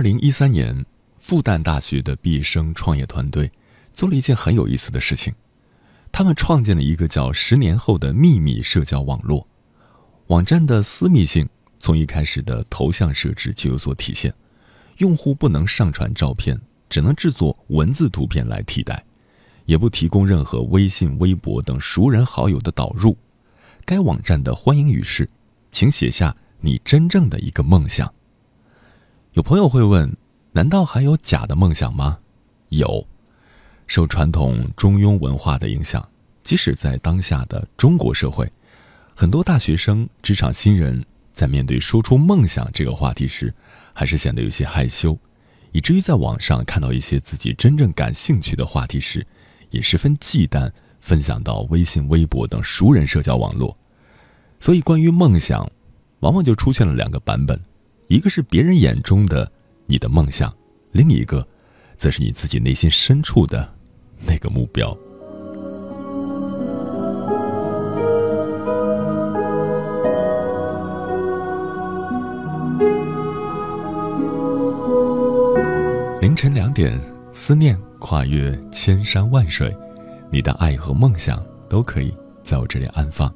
二零一三年，复旦大学的毕业生创业团队做了一件很有意思的事情，他们创建了一个叫“十年后的秘密”社交网络。网站的私密性从一开始的头像设置就有所体现，用户不能上传照片，只能制作文字图片来替代，也不提供任何微信、微博等熟人好友的导入。该网站的欢迎语是：“请写下你真正的一个梦想。”有朋友会问：难道还有假的梦想吗？有。受传统中庸文化的影响，即使在当下的中国社会，很多大学生、职场新人在面对说出梦想这个话题时，还是显得有些害羞，以至于在网上看到一些自己真正感兴趣的话题时，也十分忌惮分享到微信、微博等熟人社交网络。所以，关于梦想，往往就出现了两个版本。一个是别人眼中的你的梦想，另一个，则是你自己内心深处的那个目标。凌晨两点，思念跨越千山万水，你的爱和梦想都可以在我这里安放。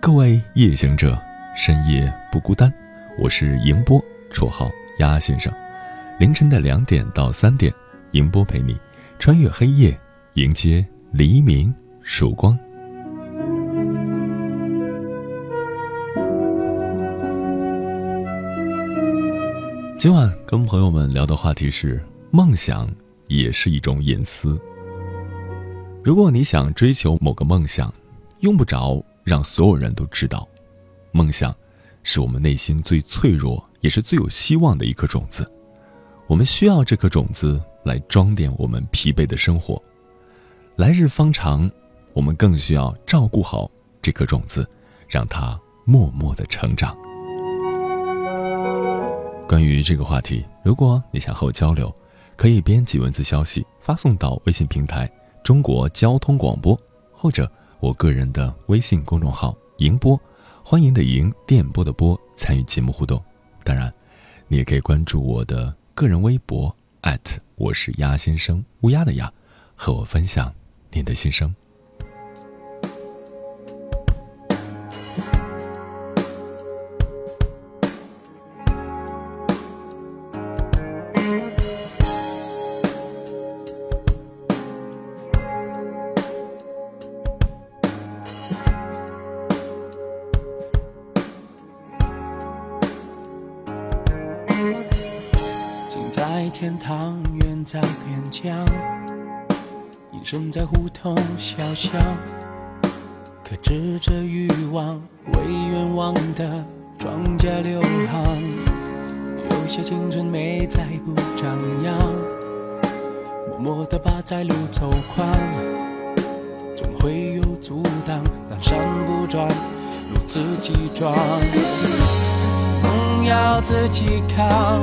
各位夜行者，深夜不孤单。我是迎波，绰号鸭先生。凌晨的两点到三点，迎波陪你穿越黑夜，迎接黎明曙光。今晚跟朋友们聊的话题是：梦想也是一种隐私。如果你想追求某个梦想，用不着让所有人都知道，梦想。是我们内心最脆弱，也是最有希望的一颗种子。我们需要这颗种子来装点我们疲惫的生活。来日方长，我们更需要照顾好这颗种子，让它默默的成长。关于这个话题，如果你想和我交流，可以编辑文字消息发送到微信平台“中国交通广播”或者我个人的微信公众号“迎播”。欢迎的迎电波的波参与节目互动，当然，你也可以关注我的个人微博我是鸭先生乌鸦的鸭，和我分享您的心声。要自己扛。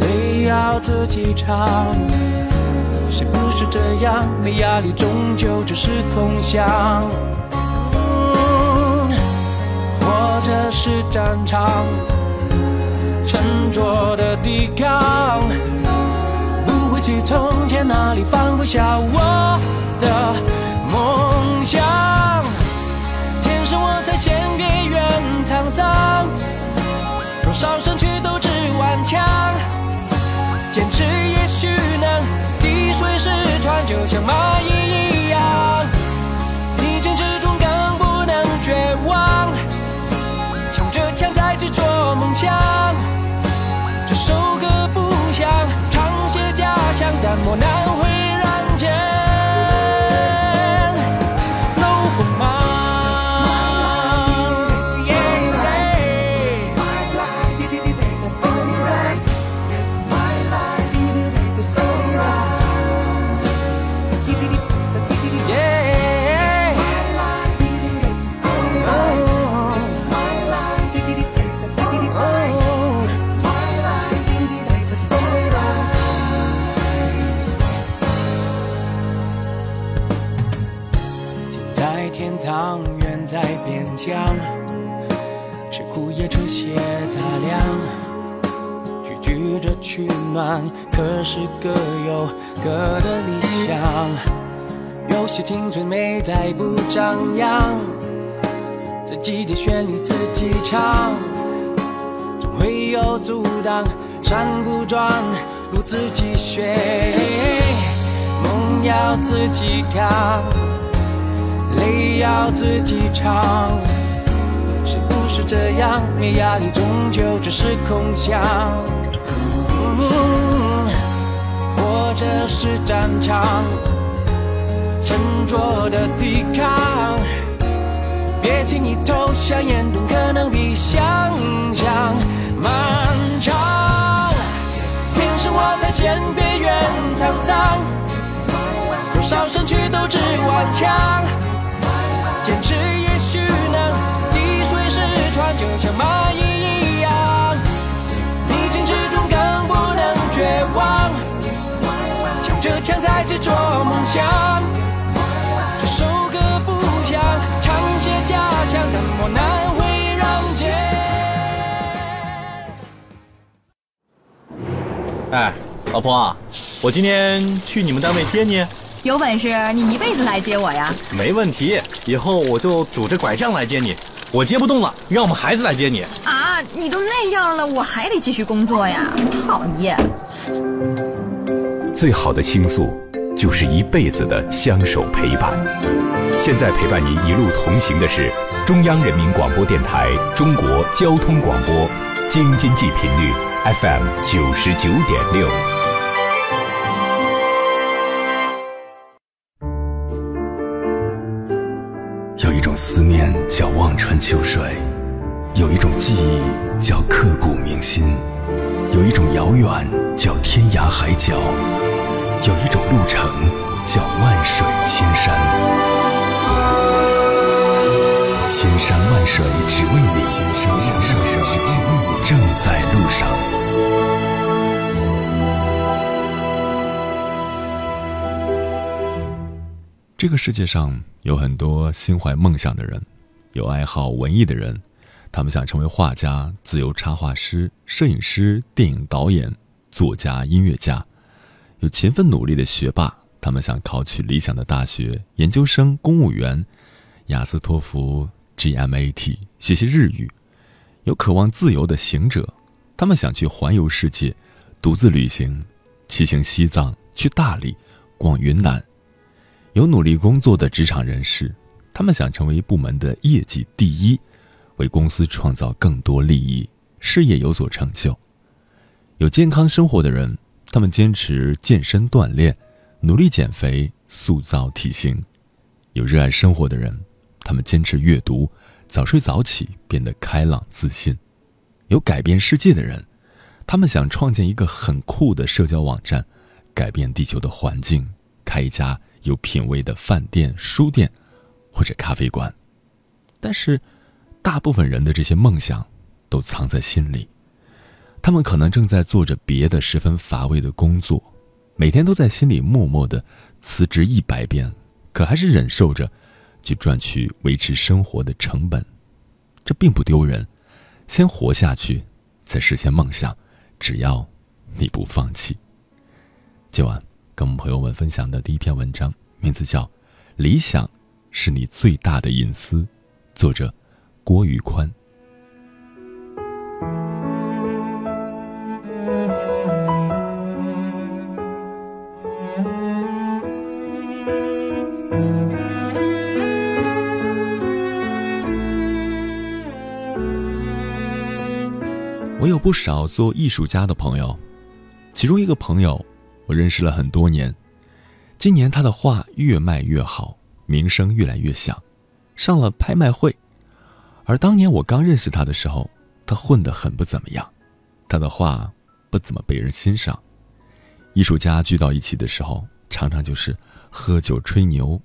泪要自己尝，是不是这样？没压力，终究只是空想。活着是战场，沉着的抵抗，不会去从前那里放不下我的梦想。天生我材，先别怨沧桑。少身躯斗志顽强，坚持也许能滴水石穿，就像蚂蚁。可是各有各的理想，有些青春美在不张扬，这季节旋律自己唱，总会有阻挡，山不转路自己选，梦要自己扛，泪要自己尝，是不是这样？没压力，终究只是空想。或者是战场，沉着的抵抗，别轻易投降，严冬可能比想象漫长。天生我材先别怨沧桑，多少身躯斗志顽强，坚持也许能滴水石穿，就像执着梦想，这首歌不想唱写家乡，但我难会让间。哎，老婆，我今天去你们单位接你。有本事你一辈子来接我呀！没问题，以后我就拄着拐杖来接你。我接不动了，让我们孩子来接你。啊，你都那样了，我还得继续工作呀！讨厌。最好的倾诉，就是一辈子的相守陪伴。现在陪伴您一路同行的是中央人民广播电台中国交通广播，京津冀频率 FM 九十九点六。有一种思念叫望穿秋水，有一种记忆叫刻骨铭心，有一种遥远叫天涯海角。有一种路程叫万水千山，千山万水只为你，千山万水只为你，正在路上。这个世界上有很多心怀梦想的人，有爱好文艺的人，他们想成为画家、自由插画师、摄影师、电影导演、作家、音乐家。有勤奋努力的学霸，他们想考取理想的大学、研究生、公务员、雅思、托福、GMAT，学习日语；有渴望自由的行者，他们想去环游世界，独自旅行，骑行西藏，去大理，逛云南；有努力工作的职场人士，他们想成为部门的业绩第一，为公司创造更多利益，事业有所成就；有健康生活的人。他们坚持健身锻炼，努力减肥，塑造体型；有热爱生活的人，他们坚持阅读，早睡早起，变得开朗自信；有改变世界的人，他们想创建一个很酷的社交网站，改变地球的环境，开一家有品位的饭店、书店或者咖啡馆。但是，大部分人的这些梦想都藏在心里。他们可能正在做着别的十分乏味的工作，每天都在心里默默的辞职一百遍，可还是忍受着去赚取维持生活的成本。这并不丢人，先活下去，再实现梦想。只要你不放弃。今晚跟我们朋友们分享的第一篇文章，名字叫《理想是你最大的隐私》，作者郭宇宽。我有不少做艺术家的朋友，其中一个朋友我认识了很多年，今年他的画越卖越好，名声越来越响，上了拍卖会。而当年我刚认识他的时候，他混得很不怎么样，他的画不怎么被人欣赏。艺术家聚到一起的时候，常常就是喝酒吹牛，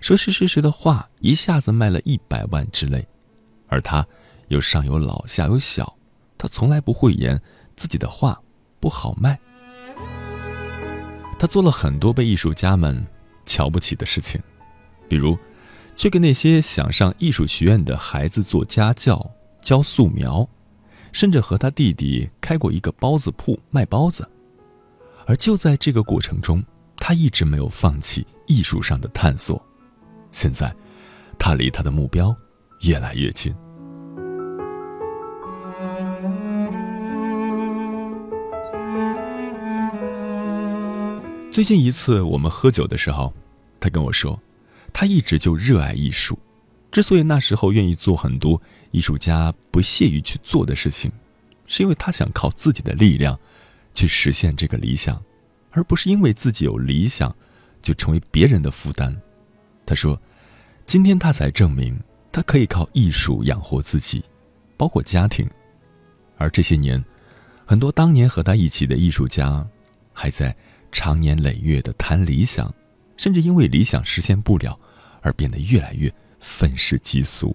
说谁谁谁的画一下子卖了一百万之类，而他又上有老下有小。他从来不讳言自己的画不好卖。他做了很多被艺术家们瞧不起的事情，比如去给那些想上艺术学院的孩子做家教、教素描，甚至和他弟弟开过一个包子铺卖包子。而就在这个过程中，他一直没有放弃艺术上的探索。现在，他离他的目标越来越近。最近一次我们喝酒的时候，他跟我说，他一直就热爱艺术。之所以那时候愿意做很多艺术家不屑于去做的事情，是因为他想靠自己的力量去实现这个理想，而不是因为自己有理想就成为别人的负担。他说，今天他才证明他可以靠艺术养活自己，包括家庭。而这些年，很多当年和他一起的艺术家还在。长年累月的谈理想，甚至因为理想实现不了而变得越来越愤世嫉俗。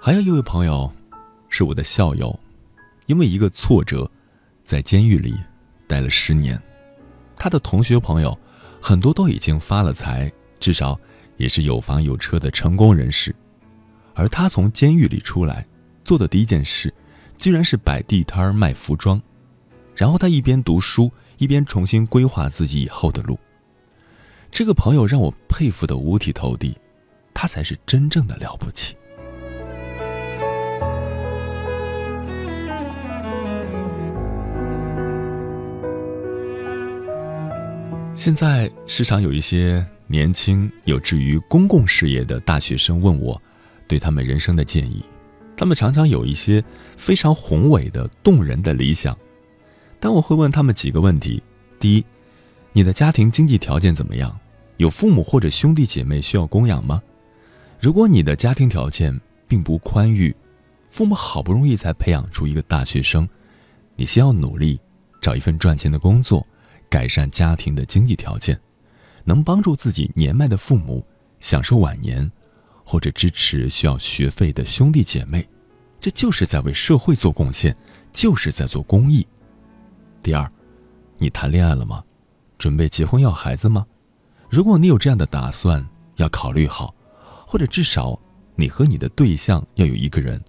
还有一位朋友，是我的校友，因为一个挫折，在监狱里待了十年。他的同学朋友很多都已经发了财，至少也是有房有车的成功人士。而他从监狱里出来，做的第一件事，居然是摆地摊卖服装。然后他一边读书，一边重新规划自己以后的路。这个朋友让我佩服的五体投地，他才是真正的了不起。现在时常有一些年轻有志于公共事业的大学生问我。对他们人生的建议，他们常常有一些非常宏伟的、动人的理想，但我会问他们几个问题：第一，你的家庭经济条件怎么样？有父母或者兄弟姐妹需要供养吗？如果你的家庭条件并不宽裕，父母好不容易才培养出一个大学生，你先要努力找一份赚钱的工作，改善家庭的经济条件，能帮助自己年迈的父母享受晚年。或者支持需要学费的兄弟姐妹，这就是在为社会做贡献，就是在做公益。第二，你谈恋爱了吗？准备结婚要孩子吗？如果你有这样的打算，要考虑好，或者至少你和你的对象要有一个人，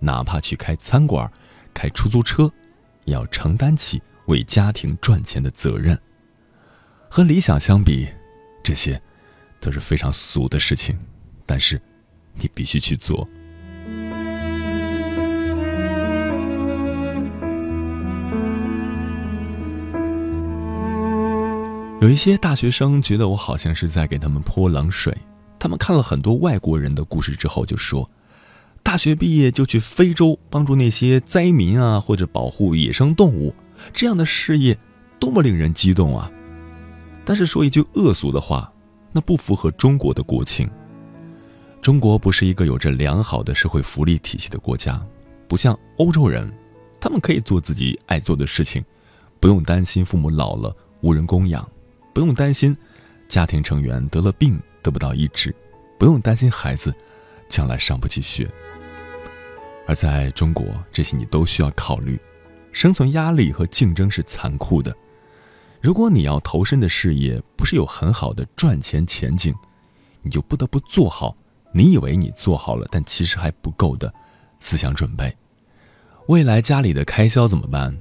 哪怕去开餐馆、开出租车，也要承担起为家庭赚钱的责任。和理想相比，这些都是非常俗的事情。但是，你必须去做。有一些大学生觉得我好像是在给他们泼冷水。他们看了很多外国人的故事之后，就说：“大学毕业就去非洲帮助那些灾民啊，或者保护野生动物，这样的事业多么令人激动啊！”但是说一句恶俗的话，那不符合中国的国情。中国不是一个有着良好的社会福利体系的国家，不像欧洲人，他们可以做自己爱做的事情，不用担心父母老了无人供养，不用担心家庭成员得了病得不到医治，不用担心孩子将来上不起学。而在中国，这些你都需要考虑，生存压力和竞争是残酷的。如果你要投身的事业不是有很好的赚钱前景，你就不得不做好。你以为你做好了，但其实还不够的思想准备。未来家里的开销怎么办？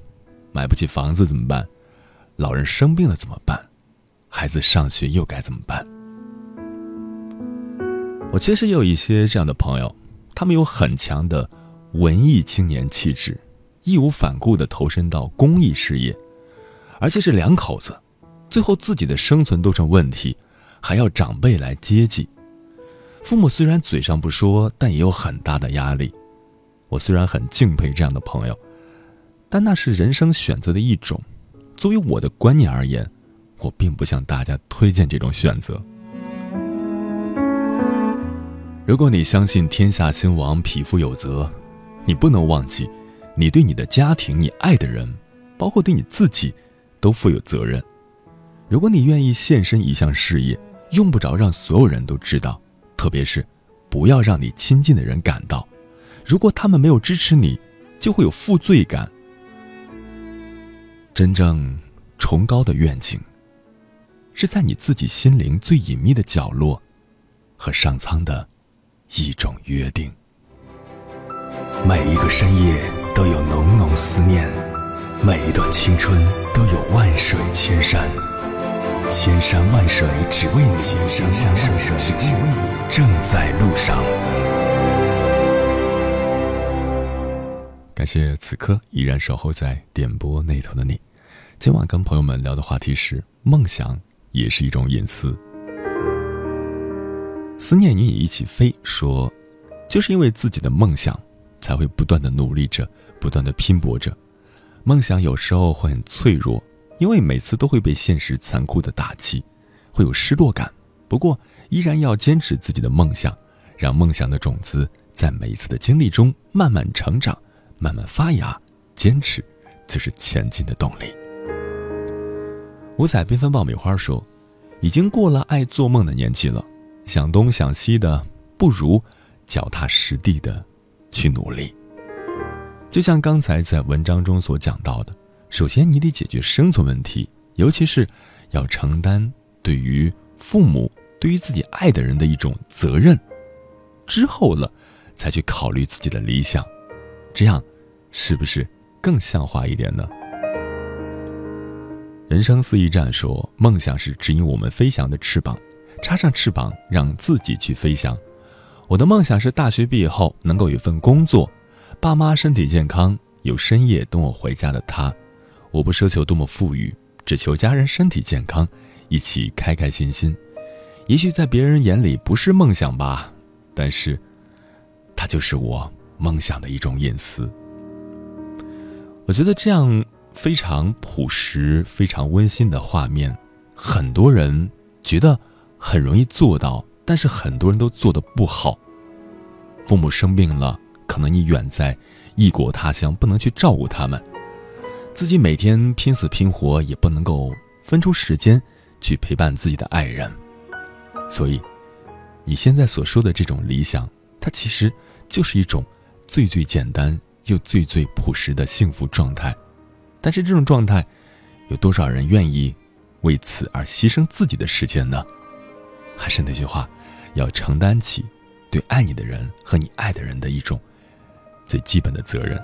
买不起房子怎么办？老人生病了怎么办？孩子上学又该怎么办？我确实也有一些这样的朋友，他们有很强的文艺青年气质，义无反顾地投身到公益事业，而且是两口子，最后自己的生存都成问题，还要长辈来接济。父母虽然嘴上不说，但也有很大的压力。我虽然很敬佩这样的朋友，但那是人生选择的一种。作为我的观念而言，我并不向大家推荐这种选择。如果你相信天下兴亡，匹夫有责，你不能忘记，你对你的家庭、你爱的人，包括对你自己，都负有责任。如果你愿意献身一项事业，用不着让所有人都知道，特别是不要让你亲近的人感到。如果他们没有支持你，就会有负罪感。真正崇高的愿景，是在你自己心灵最隐秘的角落，和上苍的一种约定。每一个深夜都有浓浓思念，每一段青春都有万水千山，千山万水只为你，千山万水只为你，正在路上。感谢此刻依然守候在点播那头的你。今晚跟朋友们聊的话题是：梦想也是一种隐私。思念与你一起飞说，就是因为自己的梦想，才会不断的努力着，不断的拼搏着。梦想有时候会很脆弱，因为每次都会被现实残酷的打击，会有失落感。不过，依然要坚持自己的梦想，让梦想的种子在每一次的经历中慢慢成长。慢慢发芽，坚持就是前进的动力。五彩缤纷爆米花说：“已经过了爱做梦的年纪了，想东想西的，不如脚踏实地的去努力。”就像刚才在文章中所讲到的，首先你得解决生存问题，尤其是要承担对于父母、对于自己爱的人的一种责任，之后了，才去考虑自己的理想，这样。是不是更像话一点呢？人生四驿站说，梦想是指引我们飞翔的翅膀，插上翅膀，让自己去飞翔。我的梦想是大学毕业后能够有份工作，爸妈身体健康，有深夜等我回家的他。我不奢求多么富裕，只求家人身体健康，一起开开心心。也许在别人眼里不是梦想吧，但是，它就是我梦想的一种隐私。我觉得这样非常朴实、非常温馨的画面，很多人觉得很容易做到，但是很多人都做的不好。父母生病了，可能你远在异国他乡，不能去照顾他们；自己每天拼死拼活，也不能够分出时间去陪伴自己的爱人。所以，你现在所说的这种理想，它其实就是一种最最简单。又最最朴实的幸福状态，但是这种状态，有多少人愿意为此而牺牲自己的时间呢？还是那句话，要承担起对爱你的人和你爱的人的一种最基本的责任。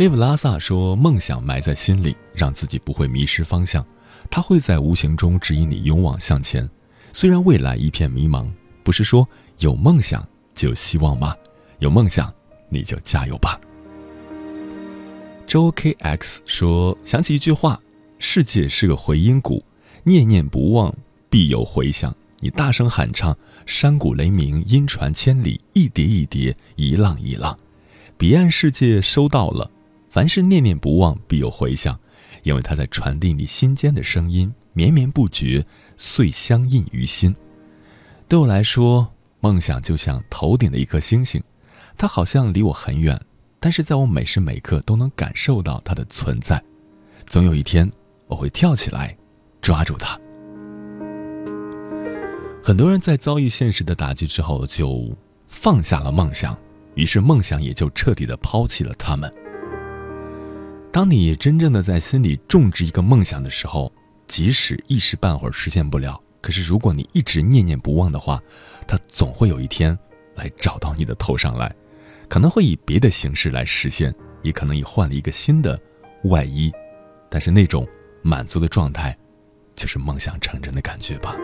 利布拉萨说：“梦想埋在心里，让自己不会迷失方向，它会在无形中指引你勇往向前。”虽然未来一片迷茫，不是说有梦想就希望吗？有梦想，你就加油吧。周 KX 说：“想起一句话，世界是个回音谷，念念不忘必有回响。你大声喊唱，山谷雷鸣，音传千里，一叠一叠，一浪一浪，彼岸世界收到了。凡是念念不忘，必有回响，因为它在传递你心间的声音。”绵绵不绝，遂相印于心。对我来说，梦想就像头顶的一颗星星，它好像离我很远，但是在我每时每刻都能感受到它的存在。总有一天，我会跳起来，抓住它。很多人在遭遇现实的打击之后，就放下了梦想，于是梦想也就彻底的抛弃了他们。当你真正的在心里种植一个梦想的时候，即使一时半会儿实现不了，可是如果你一直念念不忘的话，它总会有一天来找到你的头上来，可能会以别的形式来实现，也可能以换了一个新的外衣，但是那种满足的状态，就是梦想成真的感觉吧。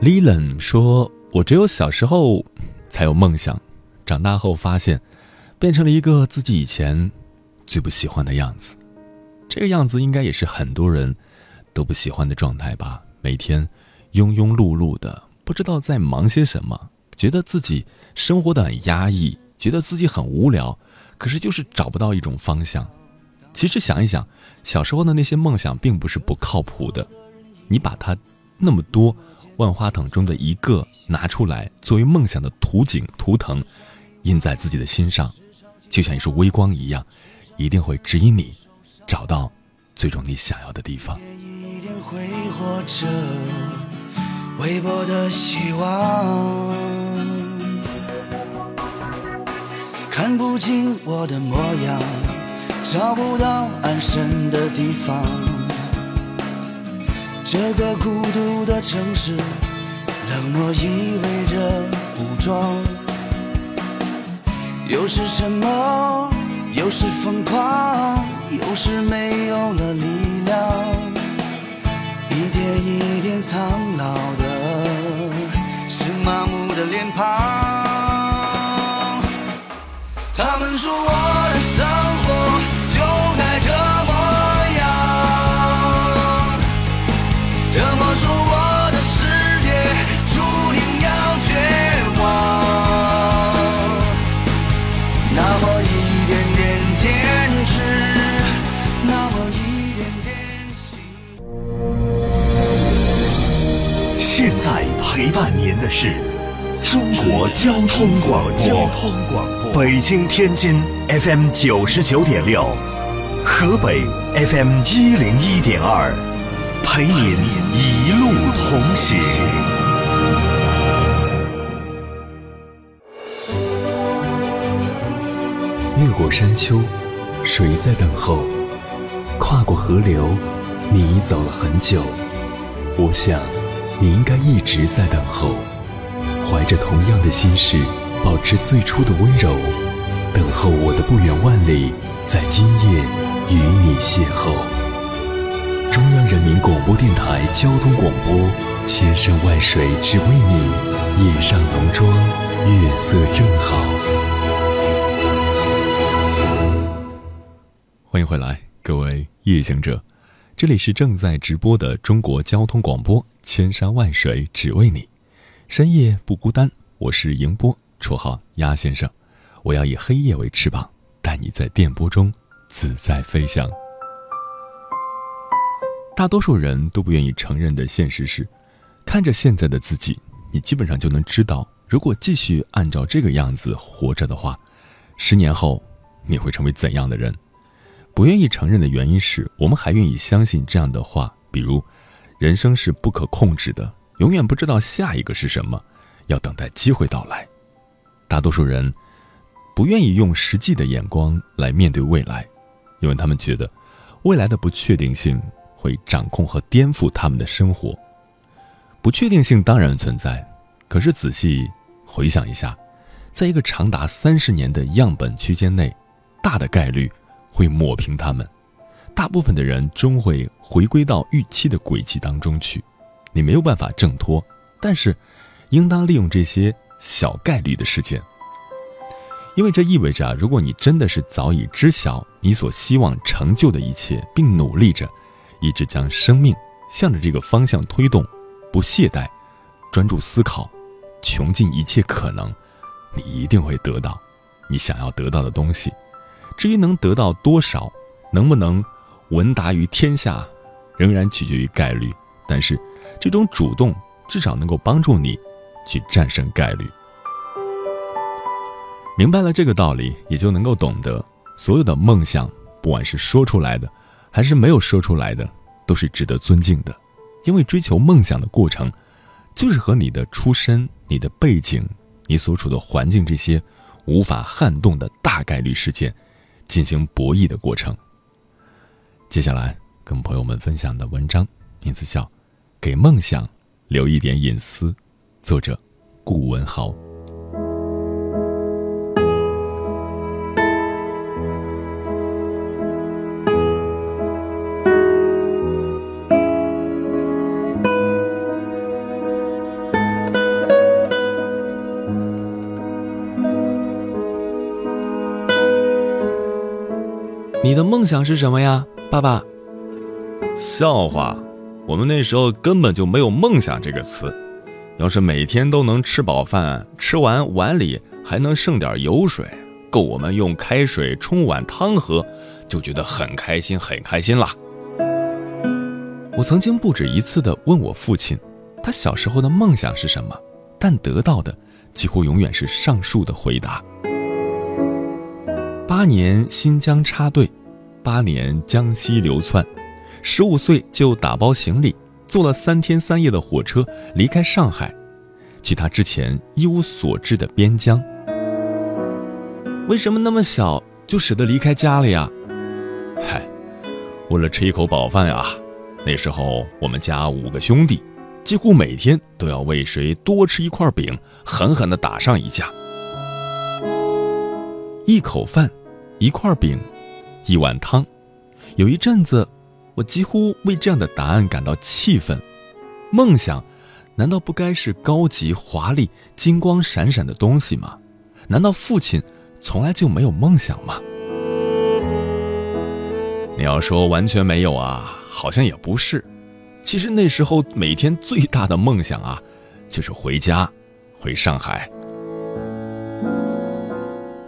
l 伦 l n 说：“我只有小时候才有梦想，长大后发现。”变成了一个自己以前最不喜欢的样子。这个样子应该也是很多人都不喜欢的状态吧？每天庸庸碌碌的，不知道在忙些什么，觉得自己生活的很压抑，觉得自己很无聊，可是就是找不到一种方向。其实想一想，小时候的那些梦想并不是不靠谱的，你把它那么多万花筒中的一个拿出来作为梦想的图景图腾，印在自己的心上，就像一束微光一样，一定会指引你找到最终你想要的地方。微薄的希望，看不清我的模样。找不到安身的地方，这个孤独的城市，冷漠意味着武装，又是沉默，又是疯狂，又是没有了力量，一点一点苍老的，是麻木的脸庞。他们说我的您的是中国交通广播，北京、天津 FM 九十九点六，河北 FM 一零一点二，陪您一路同行。越过山丘，谁在等候？跨过河流，你走了很久。我想。你应该一直在等候，怀着同样的心事，保持最初的温柔，等候我的不远万里，在今夜与你邂逅。中央人民广播电台交通广播，千山万水只为你，夜上浓妆，月色正好。欢迎回来，各位夜行者。这里是正在直播的中国交通广播，千山万水只为你，深夜不孤单。我是迎波，绰号鸭先生。我要以黑夜为翅膀，带你在电波中自在飞翔。大多数人都不愿意承认的现实是，看着现在的自己，你基本上就能知道，如果继续按照这个样子活着的话，十年后你会成为怎样的人。不愿意承认的原因是我们还愿意相信这样的话，比如，人生是不可控制的，永远不知道下一个是什么，要等待机会到来。大多数人不愿意用实际的眼光来面对未来，因为他们觉得未来的不确定性会掌控和颠覆他们的生活。不确定性当然存在，可是仔细回想一下，在一个长达三十年的样本区间内，大的概率。会抹平他们，大部分的人终会回归到预期的轨迹当中去，你没有办法挣脱，但是，应当利用这些小概率的事件，因为这意味着，如果你真的是早已知晓你所希望成就的一切，并努力着，一直将生命向着这个方向推动，不懈怠，专注思考，穷尽一切可能，你一定会得到你想要得到的东西。至于能得到多少，能不能闻达于天下，仍然取决于概率。但是，这种主动至少能够帮助你去战胜概率。明白了这个道理，也就能够懂得，所有的梦想，不管是说出来的，还是没有说出来的，都是值得尊敬的。因为追求梦想的过程，就是和你的出身、你的背景、你所处的环境这些无法撼动的大概率事件。进行博弈的过程。接下来跟朋友们分享的文章名字叫《给梦想留一点隐私》，作者顾文豪。你的梦想是什么呀，爸爸？笑话，我们那时候根本就没有梦想这个词。要是每天都能吃饱饭，吃完碗里还能剩点油水，够我们用开水冲碗汤喝，就觉得很开心，很开心啦。我曾经不止一次地问我父亲，他小时候的梦想是什么，但得到的几乎永远是上述的回答：八年新疆插队，八年江西流窜，十五岁就打包行李，坐了三天三夜的火车离开上海，去他之前一无所知的边疆。为什么那么小就舍得离开家了呀？嗨，为了吃一口饱饭呀。那时候我们家五个兄弟，几乎每天都要为谁多吃一块饼狠狠地打上一架。一口饭，一块饼，一碗汤。有一阵子，我几乎为这样的答案感到气愤。梦想，难道不该是高级、华丽、金光闪闪的东西吗？难道父亲从来就没有梦想吗？你要说完全没有啊？好像也不是，其实那时候每天最大的梦想啊，就是回家，回上海。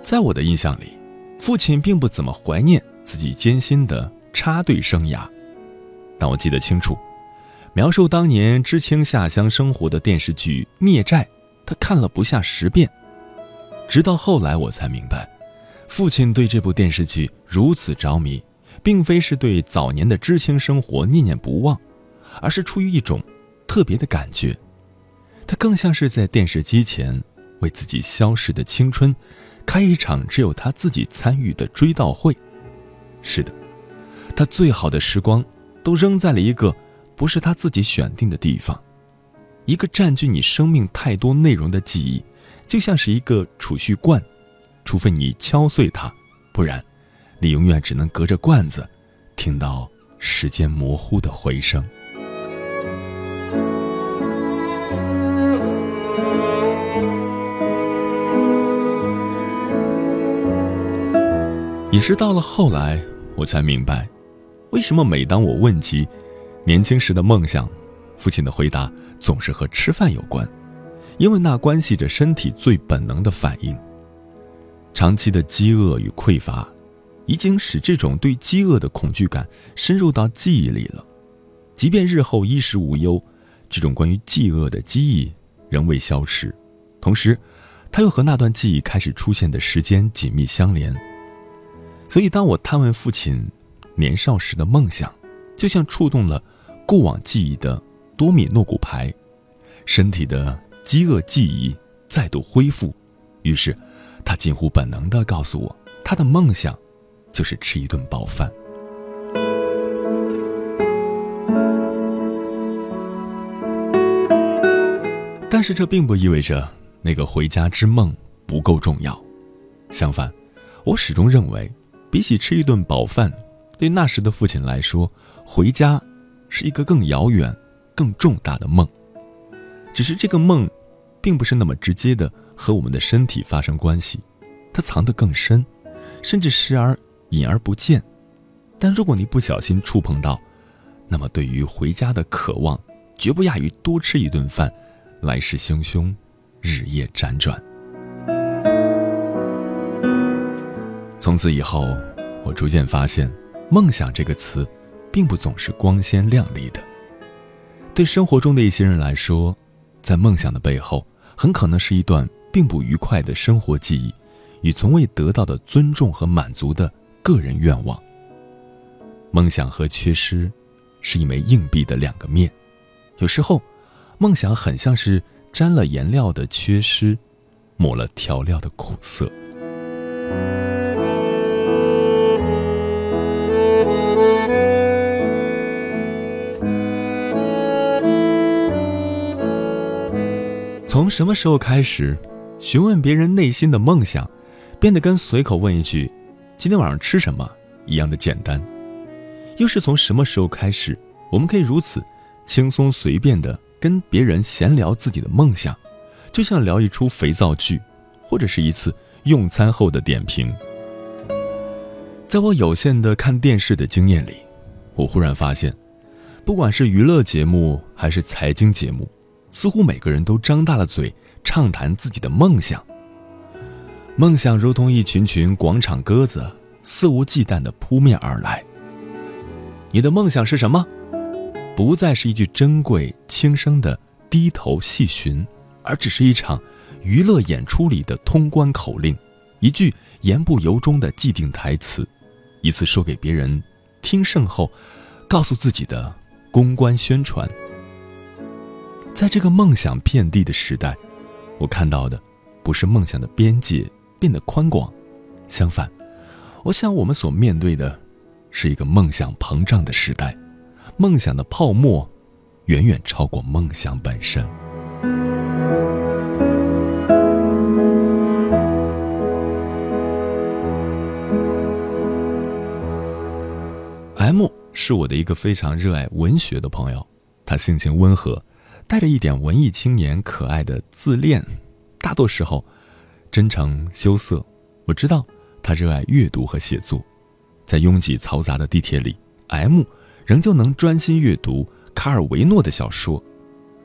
在我的印象里，父亲并不怎么怀念自己艰辛的插队生涯，但我记得清楚，描述当年知青下乡生活的电视剧《孽债》，他看了不下十遍。直到后来我才明白，父亲对这部电视剧如此着迷。并非是对早年的知青生活念念不忘，而是出于一种特别的感觉。他更像是在电视机前为自己消逝的青春开一场只有他自己参与的追悼会。是的，他最好的时光都扔在了一个不是他自己选定的地方，一个占据你生命太多内容的记忆，就像是一个储蓄罐，除非你敲碎它，不然。你永远只能隔着罐子，听到时间模糊的回声。也是到了后来，我才明白，为什么每当我问及年轻时的梦想，父亲的回答总是和吃饭有关，因为那关系着身体最本能的反应。长期的饥饿与匮乏。已经使这种对饥饿的恐惧感深入到记忆里了，即便日后衣食无忧，这种关于饥饿的记忆仍未消失。同时，它又和那段记忆开始出现的时间紧密相连。所以，当我探问父亲年少时的梦想，就像触动了过往记忆的多米诺骨牌，身体的饥饿记忆再度恢复。于是，他近乎本能地告诉我，他的梦想。就是吃一顿饱饭，但是这并不意味着那个回家之梦不够重要。相反，我始终认为，比起吃一顿饱饭，对那时的父亲来说，回家是一个更遥远、更重大的梦。只是这个梦，并不是那么直接的和我们的身体发生关系，它藏得更深，甚至时而。隐而不见，但如果你不小心触碰到，那么对于回家的渴望，绝不亚于多吃一顿饭，来势汹汹，日夜辗转。从此以后，我逐渐发现，梦想这个词，并不总是光鲜亮丽的。对生活中的一些人来说，在梦想的背后，很可能是一段并不愉快的生活记忆，与从未得到的尊重和满足的。个人愿望、梦想和缺失，是一枚硬币的两个面。有时候，梦想很像是沾了颜料的缺失，抹了调料的苦涩。从什么时候开始，询问别人内心的梦想，变得跟随口问一句？今天晚上吃什么一样的简单，又是从什么时候开始，我们可以如此轻松随便的跟别人闲聊自己的梦想，就像聊一出肥皂剧，或者是一次用餐后的点评。在我有限的看电视的经验里，我忽然发现，不管是娱乐节目还是财经节目，似乎每个人都张大了嘴畅谈自己的梦想。梦想如同一群群广场鸽子，肆无忌惮地扑面而来。你的梦想是什么？不再是一句珍贵轻声的低头细寻，而只是一场娱乐演出里的通关口令，一句言不由衷的既定台词，一次说给别人听胜后告诉自己的公关宣传。在这个梦想遍地的时代，我看到的不是梦想的边界变得宽广，相反，我想我们所面对的是一个梦想膨胀的时代。梦想的泡沫，远远超过梦想本身。M 是我的一个非常热爱文学的朋友，他性情温和，带着一点文艺青年可爱的自恋，大多时候真诚羞涩。我知道他热爱阅读和写作，在拥挤嘈杂的地铁里，M。仍旧能专心阅读卡尔维诺的小说，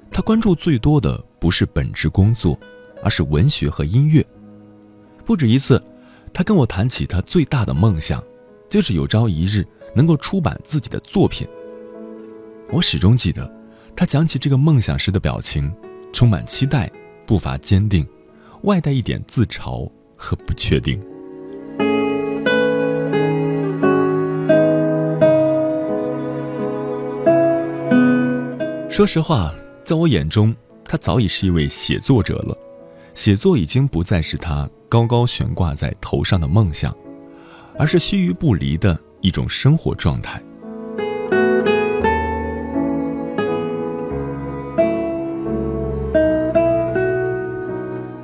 他关注最多的不是本职工作，而是文学和音乐。不止一次，他跟我谈起他最大的梦想，就是有朝一日能够出版自己的作品。我始终记得，他讲起这个梦想时的表情，充满期待，步伐坚定，外带一点自嘲和不确定。说实话，在我眼中，他早已是一位写作者了。写作已经不再是他高高悬挂在头上的梦想，而是须臾不离的一种生活状态。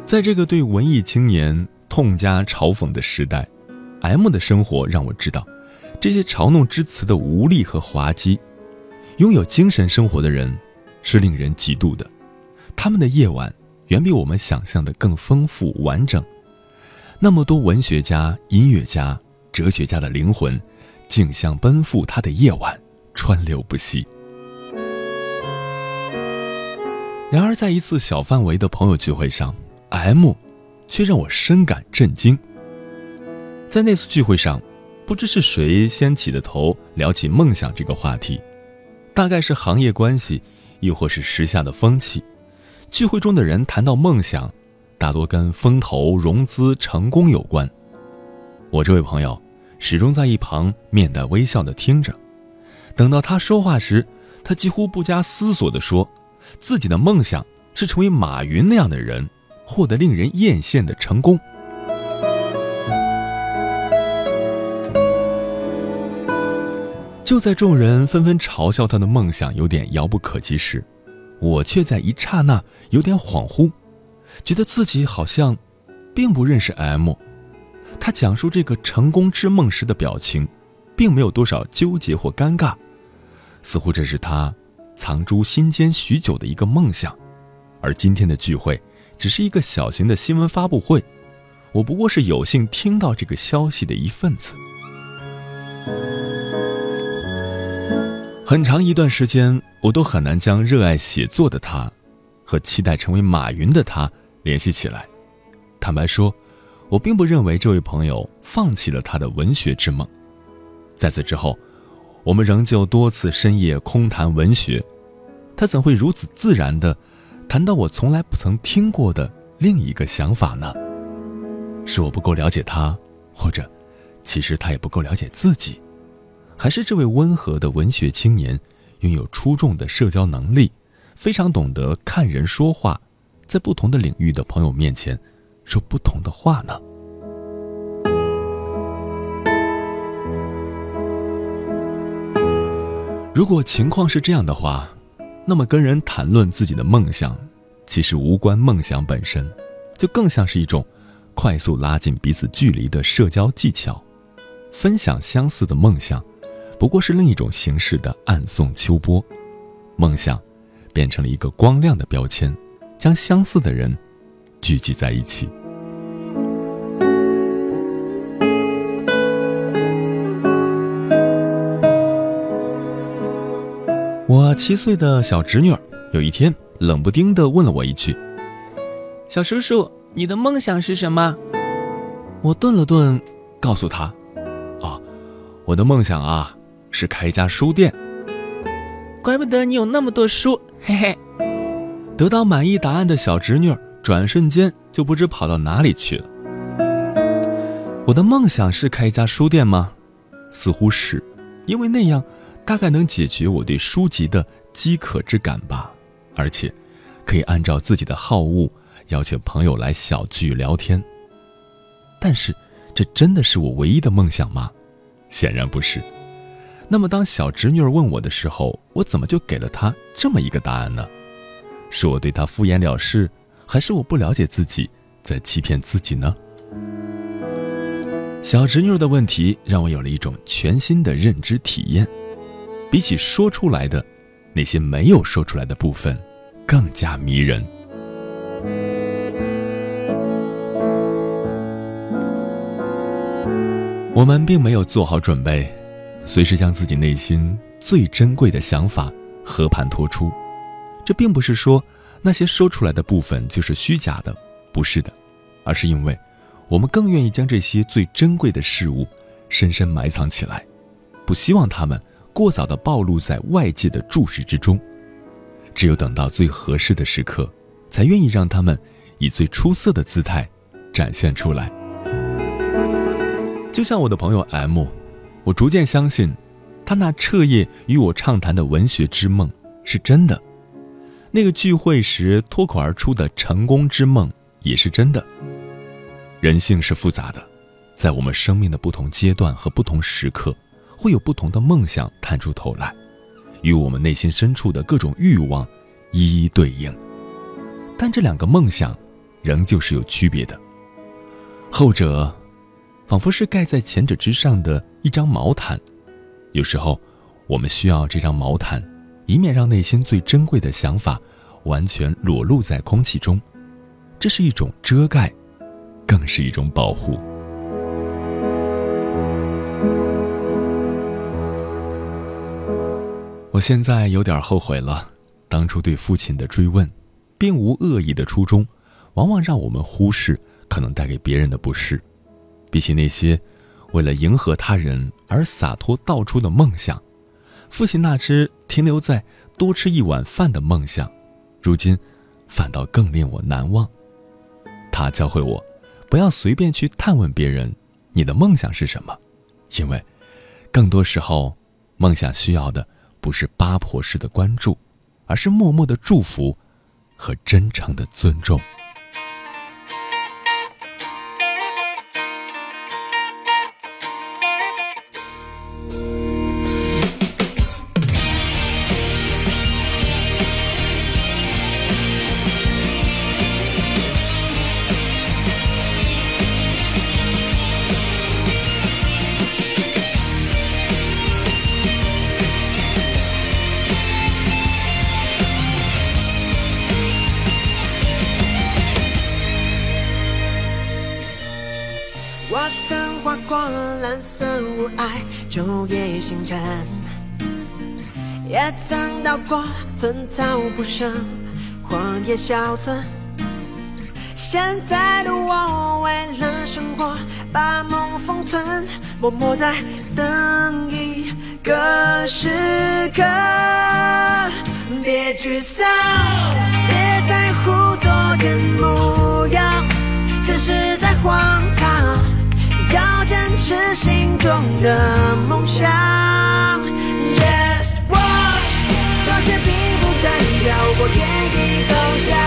在这个对文艺青年痛加嘲讽的时代，M 的生活让我知道，这些嘲弄之词的无力和滑稽。拥有精神生活的人。是令人嫉妒的，他们的夜晚远比我们想象的更丰富完整。那么多文学家、音乐家、哲学家的灵魂，竞相奔赴他的夜晚，川流不息。然而，在一次小范围的朋友聚会上，M 却让我深感震惊。在那次聚会上，不知是谁先起的头，聊起梦想这个话题，大概是行业关系。亦或是时下的风气，聚会中的人谈到梦想，大多跟风投、融资、成功有关。我这位朋友始终在一旁面带微笑的听着，等到他说话时，他几乎不加思索地说：“自己的梦想是成为马云那样的人，获得令人艳羡的成功。”就在众人纷纷嘲笑他的梦想有点遥不可及时，我却在一刹那有点恍惚，觉得自己好像并不认识 M。他讲述这个成功之梦时的表情，并没有多少纠结或尴尬，似乎这是他藏诸心间许久的一个梦想。而今天的聚会只是一个小型的新闻发布会，我不过是有幸听到这个消息的一份子。很长一段时间，我都很难将热爱写作的他，和期待成为马云的他联系起来。坦白说，我并不认为这位朋友放弃了他的文学之梦。在此之后，我们仍旧多次深夜空谈文学，他怎会如此自然的谈到我从来不曾听过的另一个想法呢？是我不够了解他，或者，其实他也不够了解自己？还是这位温和的文学青年，拥有出众的社交能力，非常懂得看人说话，在不同的领域的朋友面前，说不同的话呢？如果情况是这样的话，那么跟人谈论自己的梦想，其实无关梦想本身，就更像是一种快速拉近彼此距离的社交技巧，分享相似的梦想。不过是另一种形式的暗送秋波，梦想变成了一个光亮的标签，将相似的人聚集在一起。我七岁的小侄女儿有一天冷不丁地问了我一句：“小叔叔，你的梦想是什么？”我顿了顿，告诉她：“啊，我的梦想啊是开一家书店。”怪不得你有那么多书，嘿嘿。得到满意答案的小侄女儿转瞬间就不知跑到哪里去了。我的梦想是开一家书店吗？似乎是，因为那样。大概能解决我对书籍的饥渴之感吧，而且可以按照自己的好恶邀请朋友来小聚聊天。但是，这真的是我唯一的梦想吗？显然不是。那么，当小侄女儿问我的时候，我怎么就给了她这么一个答案呢？是我对她敷衍了事，还是我不了解自己，在欺骗自己呢？小侄女儿的问题让我有了一种全新的认知体验。比起说出来的，那些没有说出来的部分，更加迷人。我们并没有做好准备，随时将自己内心最珍贵的想法和盘托出。这并不是说那些说出来的部分就是虚假的，不是的，而是因为我们更愿意将这些最珍贵的事物深深埋藏起来，不希望他们。过早的暴露在外界的注视之中，只有等到最合适的时刻，才愿意让他们以最出色的姿态展现出来。就像我的朋友 M，我逐渐相信，他那彻夜与我畅谈的文学之梦是真的，那个聚会时脱口而出的成功之梦也是真的。人性是复杂的，在我们生命的不同阶段和不同时刻。会有不同的梦想探出头来，与我们内心深处的各种欲望一一对应。但这两个梦想仍旧是有区别的。后者仿佛是盖在前者之上的一张毛毯，有时候我们需要这张毛毯，以免让内心最珍贵的想法完全裸露在空气中。这是一种遮盖，更是一种保护。我现在有点后悔了，当初对父亲的追问，并无恶意的初衷，往往让我们忽视可能带给别人的不适。比起那些为了迎合他人而洒脱道出的梦想，父亲那只停留在多吃一碗饭的梦想，如今反倒更令我难忘。他教会我，不要随便去探问别人你的梦想是什么，因为更多时候，梦想需要的。不是八婆式的关注，而是默默的祝福和真诚的尊重。我曾跨过蓝色雾霭昼夜星辰，也曾到过寸草不生、荒野小村。现在的我为了生活，把梦封存，默默在等一个时刻。别沮丧，别在乎昨天模样，现实再荒唐。是心中的梦想，Just watch，妥协并不代表我愿意投降，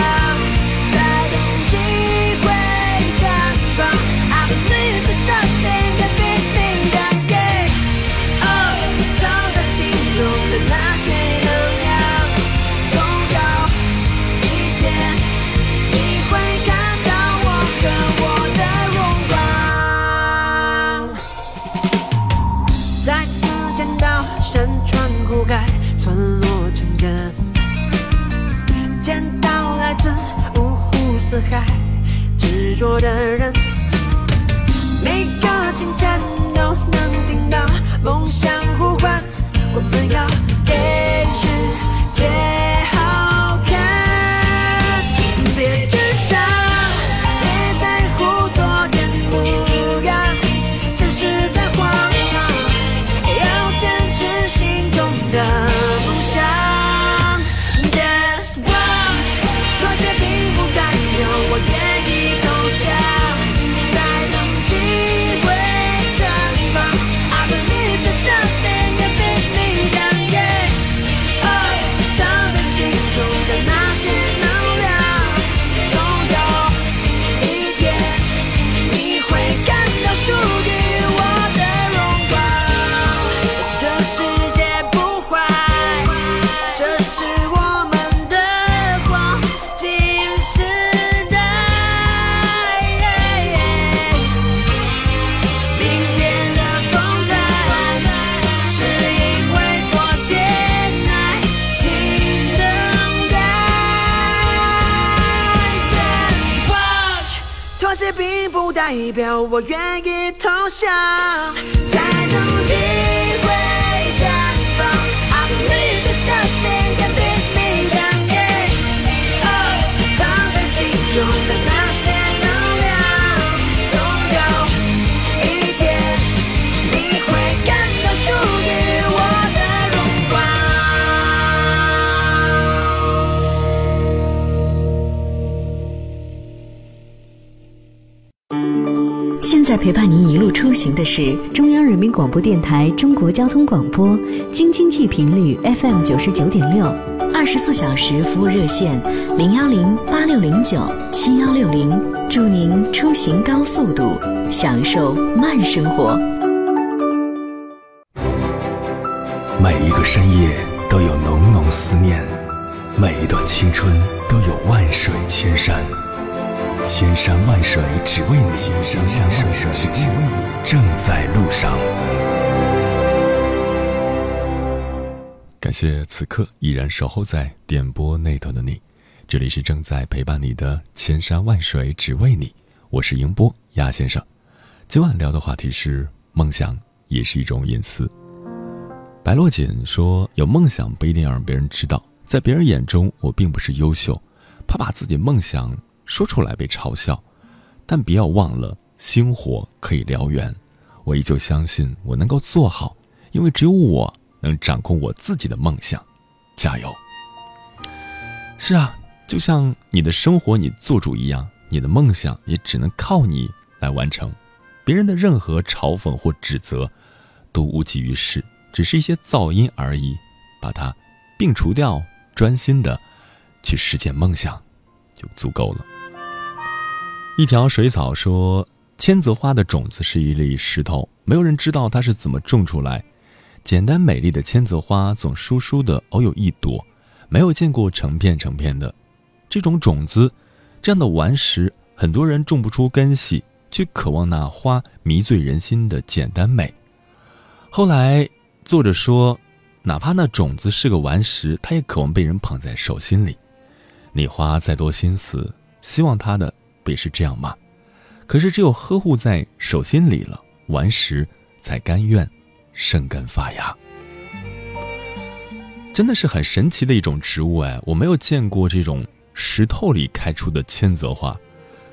海执着的人，每个进展都能听到梦想呼唤，我们要给。代表我愿意投降，在冬季陪伴您一路出行的是中央人民广播电台中国交通广播，京津冀频率 FM 九十九点六，二十四小时服务热线零幺零八六零九七幺六零，祝您出行高速度，享受慢生活。每一个深夜都有浓浓思念，每一段青春都有万水千山。千山万水只为你，千山万水只为你，正在路上。感谢此刻依然守候在电波那头的你，这里是正在陪伴你的千山万水只为你，我是迎波鸭先生。今晚聊的话题是梦想也是一种隐私。白洛锦说：“有梦想不一定要让别人知道，在别人眼中我并不是优秀，怕把自己梦想。”说出来被嘲笑，但不要忘了，星火可以燎原。我依旧相信我能够做好，因为只有我能掌控我自己的梦想。加油！是啊，就像你的生活你做主一样，你的梦想也只能靠你来完成。别人的任何嘲讽或指责都无济于事，只是一些噪音而已。把它摒除掉，专心的去实现梦想，就足够了。一条水草说：“千泽花的种子是一粒石头，没有人知道它是怎么种出来。简单美丽的千泽花总疏疏的，偶有一朵，没有见过成片成片的。这种种子，这样的顽石，很多人种不出根系，却渴望那花迷醉人心的简单美。后来，作者说，哪怕那种子是个顽石，他也渴望被人捧在手心里。你花再多心思，希望它的。”也是这样吗？可是只有呵护在手心里了，顽石才甘愿生根发芽。真的是很神奇的一种植物哎，我没有见过这种石头里开出的千泽花。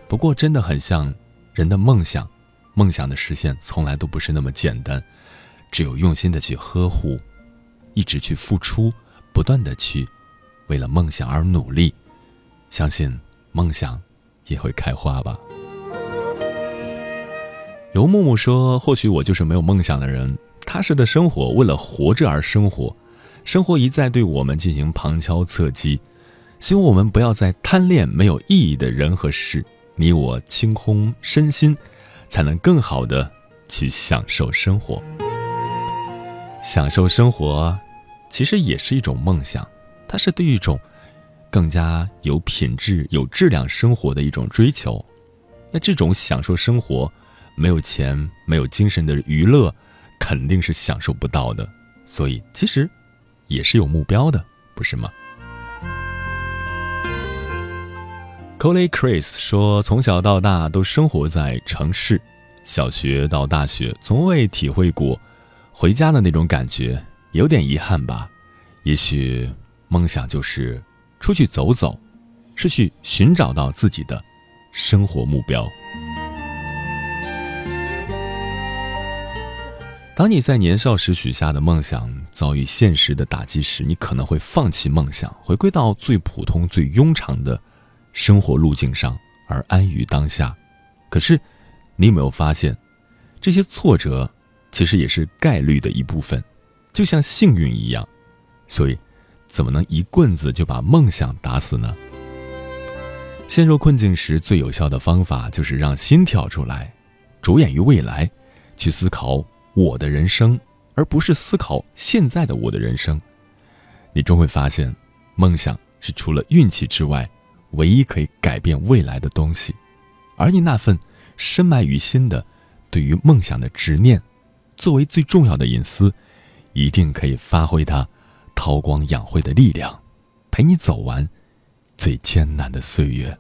不过真的很像人的梦想，梦想的实现从来都不是那么简单，只有用心的去呵护，一直去付出，不断的去为了梦想而努力，相信梦想。也会开花吧。游木木说：“或许我就是没有梦想的人，踏实的生活，为了活着而生活。生活一再对我们进行旁敲侧击，希望我们不要再贪恋没有意义的人和事。你我清空身心，才能更好的去享受生活。享受生活，其实也是一种梦想，它是对一种。”更加有品质、有质量生活的一种追求，那这种享受生活，没有钱、没有精神的娱乐，肯定是享受不到的。所以，其实也是有目标的，不是吗 c o l e Chris 说：“从小到大都生活在城市，小学到大学，从未体会过回家的那种感觉，有点遗憾吧。”也许梦想就是出去走走，是去寻找到自己的生活目标。当你在年少时许下的梦想遭遇现实的打击时，你可能会放弃梦想，回归到最普通、最庸常的生活路径上，而安于当下。可是，你有没有发现，这些挫折其实也是概率的一部分，就像幸运一样。所以，怎么能一棍子就把梦想打死呢？陷入困境时，最有效的方法就是让心跳出来，着眼于未来，去思考。我的人生，而不是思考现在的我的人生，你终会发现，梦想是除了运气之外，唯一可以改变未来的东西。而你那份深埋于心的对于梦想的执念，作为最重要的隐私，一定可以发挥它韬光养晦的力量，陪你走完最艰难的岁月。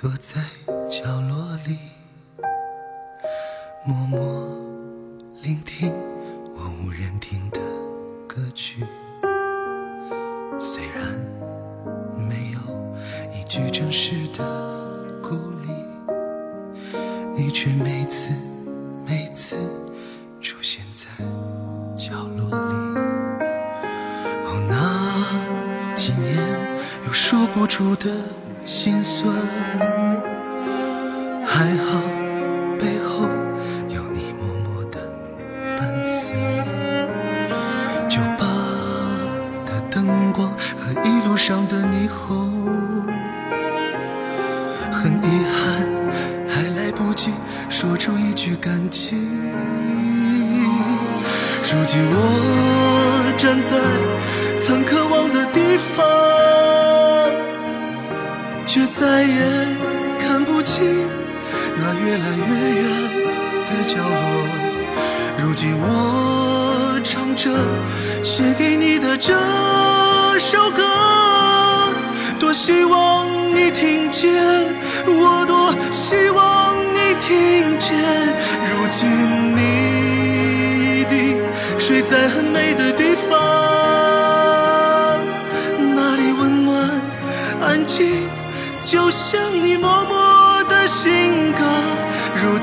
躲在角落里，默默聆听我无人听的歌曲，虽然没有一句真实的鼓励。你却每次。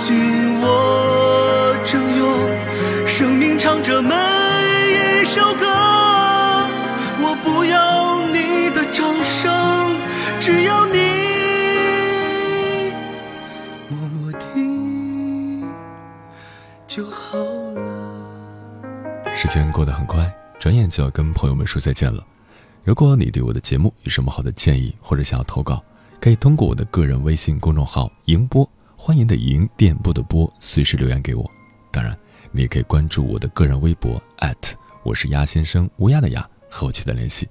如今我正用生命唱着每一首歌。我不要你的掌声，只要你默默听就好了。时间过得很快，转眼就要跟朋友们说再见了。如果你对我的节目有什么好的建议，或者想要投稿，可以通过我的个人微信公众号“迎波”，欢迎的迎，电波的波，随时留言给我。当然，你也可以关注我的个人微博我是鸭先生，乌鸦的鸭，和我取得联系。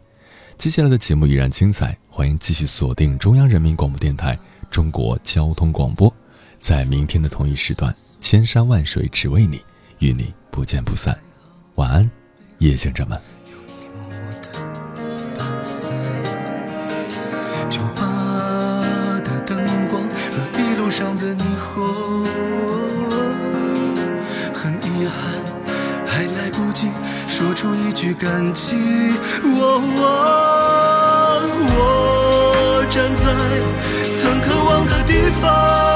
接下来的节目依然精彩，欢迎继续锁定中央人民广播电台中国交通广播，在明天的同一时段，千山万水只为你，与你不见不散。晚安，夜行者们。说出一句感激。我我站在曾渴望的地方。